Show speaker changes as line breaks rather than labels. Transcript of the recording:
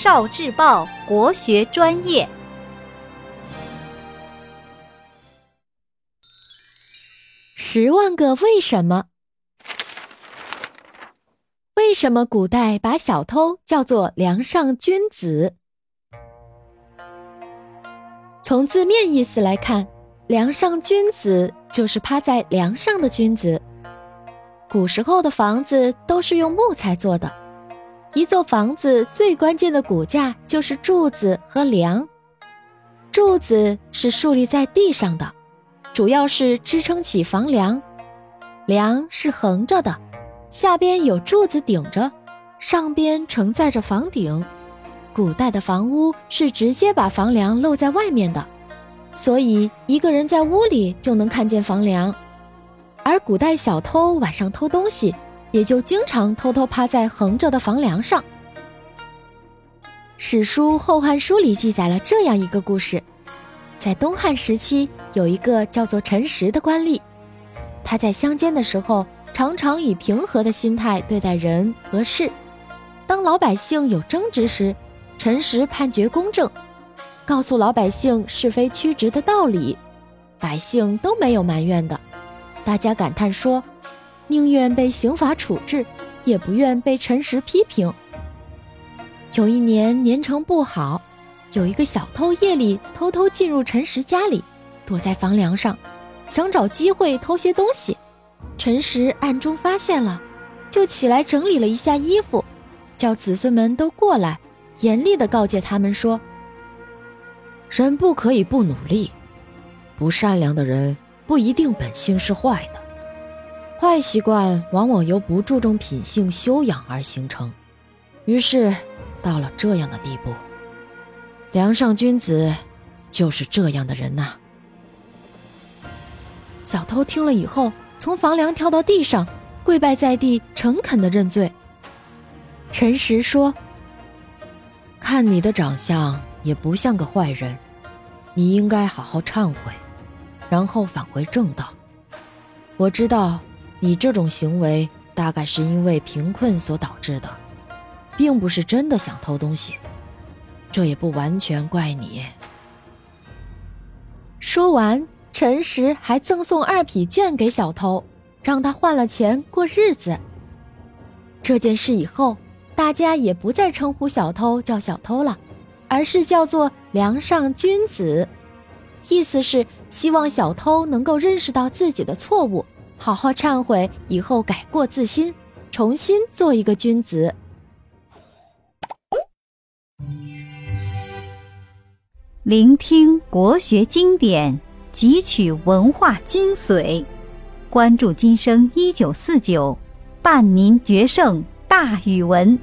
少智报国学专业。
十万个为什么？为什么古代把小偷叫做梁上君子？从字面意思来看，梁上君子就是趴在梁上的君子。古时候的房子都是用木材做的，一座房子最关键的骨架就是柱子和梁。柱子是竖立在地上的，主要是支撑起房梁；梁是横着的，下边有柱子顶着，上边承载着房顶。古代的房屋是直接把房梁露在外面的，所以一个人在屋里就能看见房梁。而古代小偷晚上偷东西，也就经常偷偷趴在横着的房梁上。史书《后汉书》里记载了这样一个故事：在东汉时期，有一个叫做陈实的官吏，他在乡间的时候，常常以平和的心态对待人和事。当老百姓有争执时，陈实判决公正，告诉老百姓是非曲直的道理，百姓都没有埋怨的。大家感叹说：“宁愿被刑罚处置，也不愿被陈实批评。”有一年年成不好，有一个小偷夜里偷偷进入陈实家里，躲在房梁上，想找机会偷些东西。陈实暗中发现了，就起来整理了一下衣服，叫子孙们都过来，严厉地告诫他们说：“
人不可以不努力，不善良的人。”不一定本性是坏的，坏习惯往往由不注重品性修养而形成。于是，到了这样的地步，梁上君子就是这样的人呐。
小偷听了以后，从房梁跳到地上，跪拜在地，诚恳的认罪。陈实说：“
看你的长相，也不像个坏人，你应该好好忏悔。”然后返回正道。我知道你这种行为大概是因为贫困所导致的，并不是真的想偷东西。这也不完全怪你。
说完，陈实还赠送二匹绢给小偷，让他换了钱过日子。这件事以后，大家也不再称呼小偷叫小偷了，而是叫做梁上君子。意思是希望小偷能够认识到自己的错误，好好忏悔，以后改过自新，重新做一个君子。
聆听国学经典，汲取文化精髓，关注今生一九四九，伴您决胜大语文。